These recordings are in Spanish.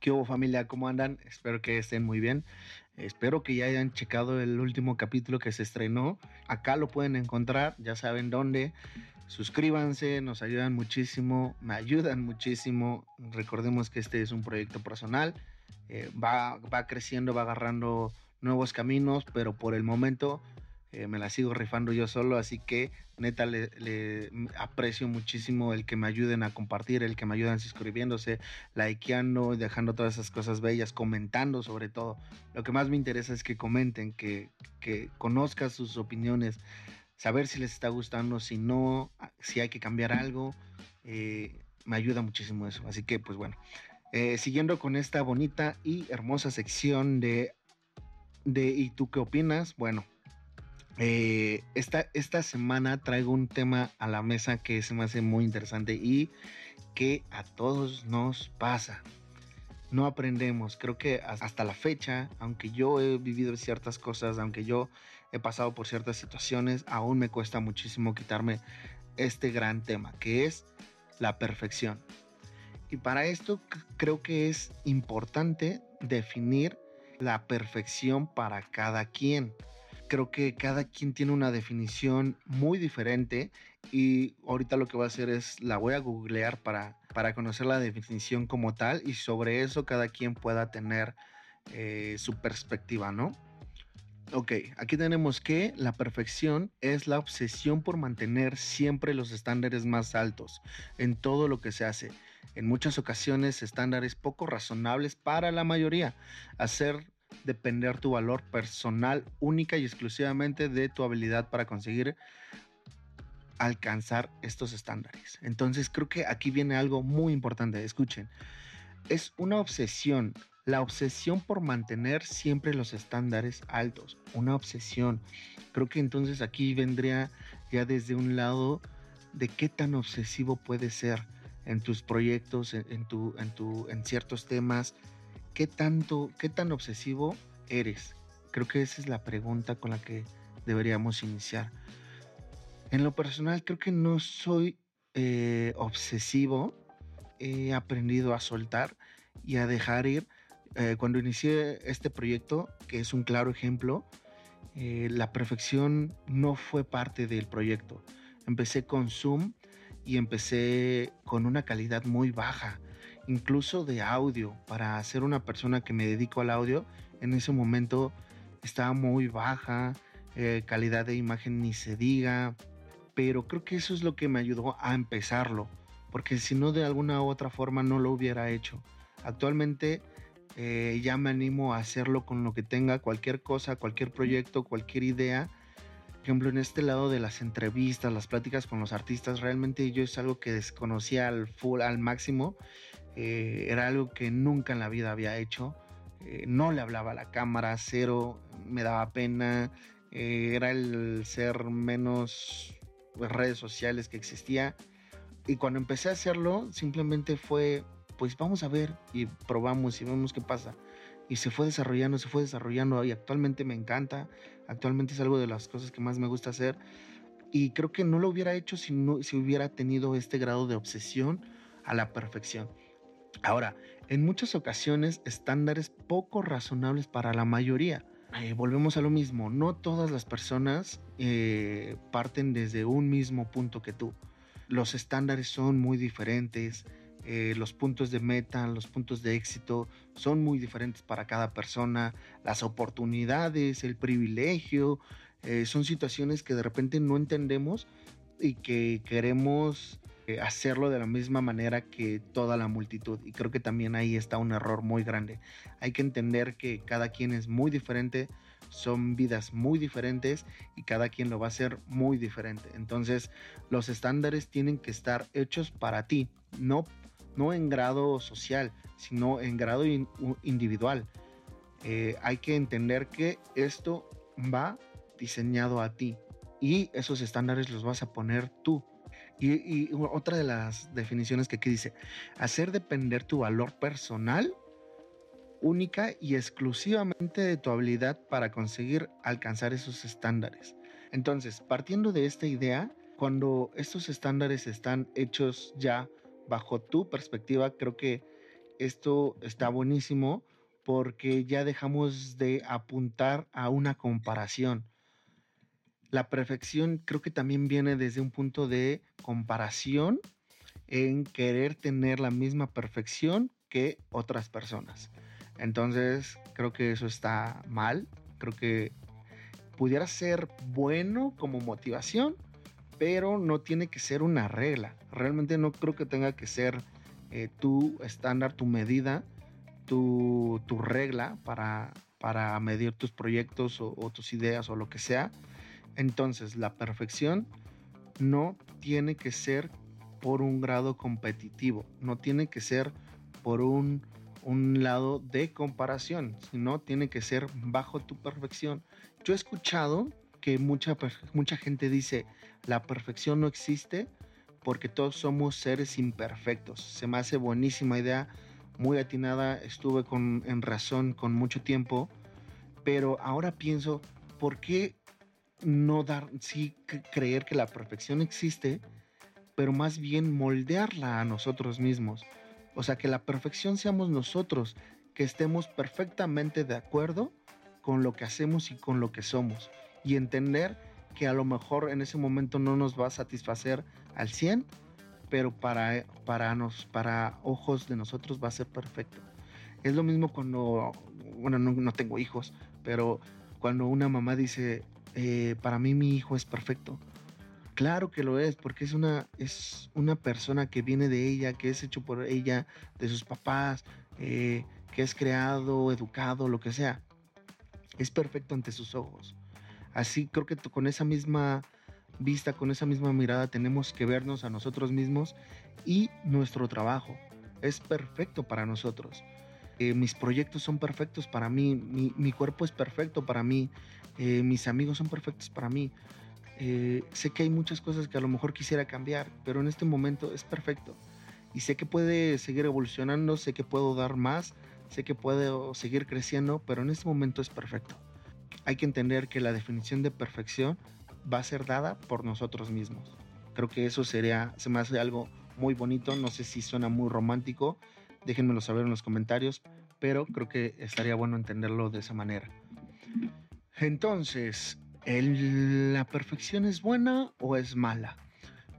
¿Qué hubo familia? ¿Cómo andan? Espero que estén muy bien. Espero que ya hayan checado el último capítulo que se estrenó. Acá lo pueden encontrar, ya saben dónde. Suscríbanse, nos ayudan muchísimo, me ayudan muchísimo. Recordemos que este es un proyecto personal. Eh, va, va creciendo, va agarrando nuevos caminos, pero por el momento eh, me la sigo rifando yo solo, así que neta le, aprecio muchísimo el que me ayuden a compartir, el que me ayuden suscribiéndose, likeando, dejando todas esas cosas bellas, comentando sobre todo. Lo que más me interesa es que comenten, que, que conozcan sus opiniones, saber si les está gustando, si no, si hay que cambiar algo. Eh, me ayuda muchísimo eso. Así que pues bueno, eh, siguiendo con esta bonita y hermosa sección de, de ¿Y tú qué opinas? Bueno, eh, esta, esta semana traigo un tema a la mesa que se me hace muy interesante y que a todos nos pasa. No aprendemos, creo que hasta la fecha, aunque yo he vivido ciertas cosas, aunque yo he pasado por ciertas situaciones, aún me cuesta muchísimo quitarme este gran tema, que es la perfección. Y para esto creo que es importante definir la perfección para cada quien creo que cada quien tiene una definición muy diferente y ahorita lo que voy a hacer es la voy a googlear para, para conocer la definición como tal y sobre eso cada quien pueda tener eh, su perspectiva, ¿no? Ok, aquí tenemos que la perfección es la obsesión por mantener siempre los estándares más altos en todo lo que se hace. En muchas ocasiones estándares poco razonables para la mayoría. Hacer depender tu valor personal única y exclusivamente de tu habilidad para conseguir alcanzar estos estándares. Entonces creo que aquí viene algo muy importante. Escuchen, es una obsesión, la obsesión por mantener siempre los estándares altos, una obsesión. Creo que entonces aquí vendría ya desde un lado de qué tan obsesivo puede ser en tus proyectos, en, tu, en, tu, en ciertos temas, ¿qué tanto, qué tan obsesivo eres? Creo que esa es la pregunta con la que deberíamos iniciar. En lo personal, creo que no soy eh, obsesivo. He aprendido a soltar y a dejar ir. Eh, cuando inicié este proyecto, que es un claro ejemplo, eh, la perfección no fue parte del proyecto. Empecé con Zoom y empecé con una calidad muy baja incluso de audio. Para ser una persona que me dedico al audio, en ese momento estaba muy baja, eh, calidad de imagen ni se diga, pero creo que eso es lo que me ayudó a empezarlo, porque si no de alguna u otra forma no lo hubiera hecho. Actualmente eh, ya me animo a hacerlo con lo que tenga, cualquier cosa, cualquier proyecto, cualquier idea. Por ejemplo, en este lado de las entrevistas, las pláticas con los artistas, realmente yo es algo que desconocía al full, al máximo. Eh, era algo que nunca en la vida había hecho. Eh, no le hablaba a la cámara, cero, me daba pena. Eh, era el ser menos pues, redes sociales que existía. Y cuando empecé a hacerlo, simplemente fue, pues vamos a ver y probamos y vemos qué pasa. Y se fue desarrollando, se fue desarrollando y actualmente me encanta. Actualmente es algo de las cosas que más me gusta hacer. Y creo que no lo hubiera hecho si, no, si hubiera tenido este grado de obsesión a la perfección. Ahora, en muchas ocasiones estándares poco razonables para la mayoría. Eh, volvemos a lo mismo, no todas las personas eh, parten desde un mismo punto que tú. Los estándares son muy diferentes, eh, los puntos de meta, los puntos de éxito son muy diferentes para cada persona, las oportunidades, el privilegio, son situaciones que de repente no entendemos y que queremos hacerlo de la misma manera que toda la multitud. Y creo que también ahí está un error muy grande. Hay que entender que cada quien es muy diferente, son vidas muy diferentes y cada quien lo va a hacer muy diferente. Entonces los estándares tienen que estar hechos para ti, no, no en grado social, sino en grado individual. Eh, hay que entender que esto va diseñado a ti y esos estándares los vas a poner tú. Y, otra de las definiciones que aquí dice, hacer depender tu valor personal única y exclusivamente de tu habilidad para conseguir alcanzar esos estándares. Entonces, partiendo de esta idea, cuando estos estándares están hechos ya bajo tu perspectiva, creo que esto está buenísimo porque ya dejamos de apuntar a una comparación. La perfección creo que también viene desde un punto de comparación en querer tener la misma perfección que otras personas. Entonces, creo que eso está mal. Creo que pudiera ser bueno como motivación, pero no tiene que ser una regla. Realmente no creo que tenga que ser eh, tu estándar, tu medida, tu, regla para, medir tus proyectos o tus ideas o lo que sea. Entonces, la perfección no tiene que ser por un grado competitivo, no tiene que ser por un, un lado de comparación, sino tiene que ser bajo tu perfección. Yo he escuchado que mucha, mucha gente dice, la perfección no existe porque todos somos seres imperfectos. Se me hace buenísima idea, muy atinada, estuve con, en razón con mucho tiempo, pero ahora pienso, ¿por qué no dar, sí creer que la perfección existe, pero más bien moldearla a nosotros mismos? O sea, que la perfección seamos nosotros, que estemos perfectamente de acuerdo con lo que hacemos y con lo que somos. Y entender que a lo mejor en ese momento no nos va a satisfacer al 100, pero para, para, nos, para ojos de nosotros va a ser perfecto. Es lo mismo cuando, bueno, no, tengo hijos, pero cuando una mamá dice, eh, para mí mi hijo es perfecto. Claro que lo es, porque es una, es una persona que viene de ella, que es hecho por ella, de sus papás, eh, que es creado, educado, lo que sea. Es perfecto ante sus ojos. Así creo que con esa misma vista, con esa misma mirada, tenemos que vernos a nosotros mismos y nuestro trabajo. Es perfecto para nosotros. Eh, mis proyectos son perfectos para mí, mi, cuerpo es perfecto para mí, eh, mis amigos son perfectos para mí. Eh, sé que hay muchas cosas que a lo mejor quisiera cambiar, pero en este momento es perfecto. Y sé que puede seguir evolucionando, sé que puedo dar más, sé que puedo seguir creciendo, pero en este momento es perfecto. Hay que entender que la definición de perfección va a ser dada por nosotros mismos. Creo que eso sería, se me hace algo muy bonito, no sé si suena muy romántico, déjenmelo saber en los comentarios, pero creo que estaría bueno entenderlo de esa manera. Entonces, ¿La perfección es buena o es mala?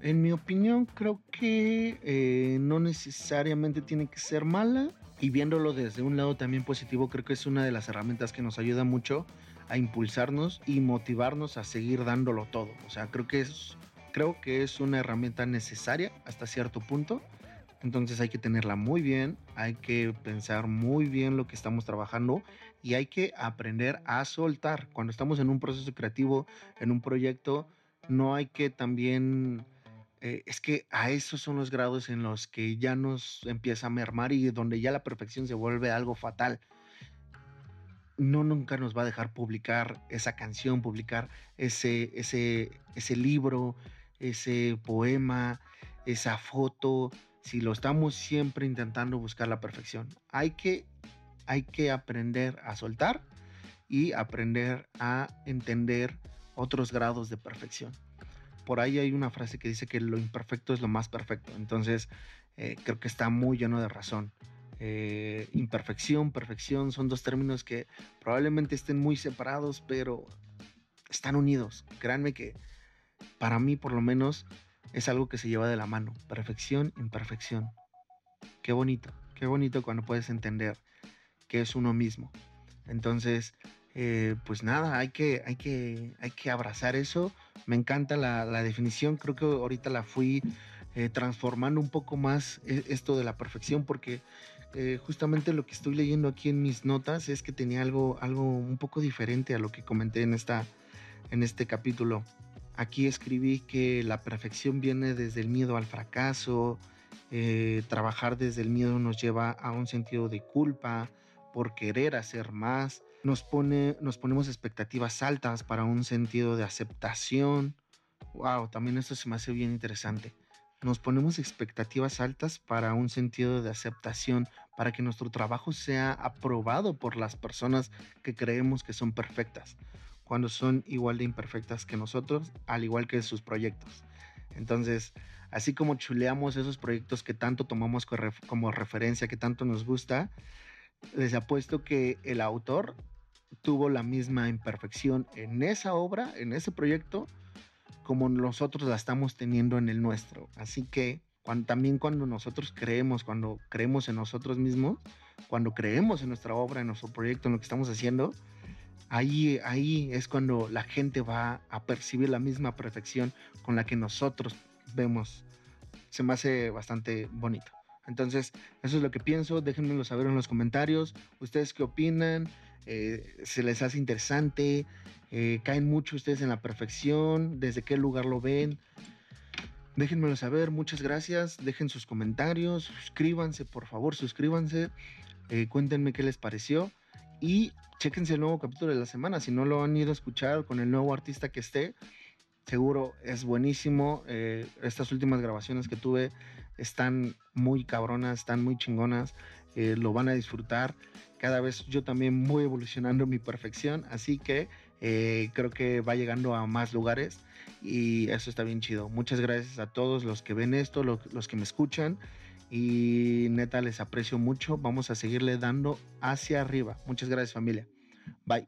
En mi opinión, creo que eh, no necesariamente tiene que ser mala. Y viéndolo desde un lado también positivo, creo que es una de las herramientas que nos ayuda mucho a impulsarnos y motivarnos a seguir dándolo todo. O sea, creo que es, creo que es una herramienta necesaria hasta cierto punto. Entonces hay que tenerla muy bien, hay que pensar muy bien lo que estamos trabajando y hay que aprender a soltar. Cuando estamos en un proceso creativo, en un proyecto, no hay que también... Eh, es que a esos son los grados en los que ya nos empieza a mermar y donde ya la perfección se vuelve algo fatal. No nunca nos va a dejar publicar esa canción, publicar ese, ese, ese libro, ese poema, esa foto, si lo estamos siempre intentando buscar la perfección. Hay que hay que aprender a soltar y aprender a entender otros grados de perfección. Por ahí hay una frase que dice que lo imperfecto es lo más perfecto. Entonces, eh, creo que está muy lleno de razón. Eh, imperfección, perfección son dos términos que probablemente estén muy separados, pero están unidos. Créanme que para mí, por lo menos, es algo que se lleva de la mano. Perfección, imperfección. Qué bonito, qué bonito cuando puedes entender que es uno mismo. Entonces, eh, pues nada, hay que, hay, que, hay que abrazar eso. Me encanta la, definición, creo que ahorita la fui eh, transformando un poco más eh, esto de la perfección porque justamente lo que estoy leyendo aquí en mis notas es que tenía algo, algo un poco diferente a lo que comenté en, esta, en este capítulo. Aquí escribí que la perfección viene desde el miedo al fracaso, trabajar desde el miedo nos lleva a un sentido de culpa, por querer hacer más, nos, pone, nos ponemos expectativas altas para un sentido de aceptación. Wow, también esto se me hace bien interesante. Nos ponemos expectativas altas para un sentido de aceptación, para que nuestro trabajo sea aprobado por las personas que creemos que son perfectas, cuando son igual de imperfectas que nosotros, al igual que sus proyectos. Entonces, así como chuleamos esos proyectos que tanto tomamos como referencia, que tanto nos gusta, les apuesto que el autor tuvo la misma imperfección en esa obra, en ese proyecto, como nosotros la estamos teniendo en el nuestro. Así que también cuando nosotros creemos, cuando creemos en nosotros mismos, cuando creemos en nuestra obra, en nuestro proyecto, en lo que estamos haciendo, ahí, ahí es cuando la gente va a percibir la misma perfección con la que nosotros vemos. Se me hace bastante bonito. Entonces, eso es lo que pienso. Déjenmelo saber en los comentarios. ¿Ustedes qué opinan? Eh, ¿Se les hace interesante? Eh, ¿Caen mucho ustedes en la perfección? ¿Desde qué lugar lo ven? Déjenmelo saber. Muchas gracias. Dejen sus comentarios. Suscríbanse, por favor, suscríbanse. Eh, cuéntenme qué les pareció. Y chéquense el nuevo capítulo de la semana. Si no lo han ido a escuchar con el nuevo artista que esté, seguro es buenísimo. estas últimas grabaciones que tuve están muy cabronas, están muy chingonas, eh, lo van a disfrutar. Cada vez yo también voy evolucionando mi perfección, así que eh, creo que va llegando a más lugares y eso está bien chido. Muchas gracias a todos los que ven esto, los que me escuchan y neta les aprecio mucho. Vamos a seguirle dando hacia arriba. Muchas gracias familia. Bye.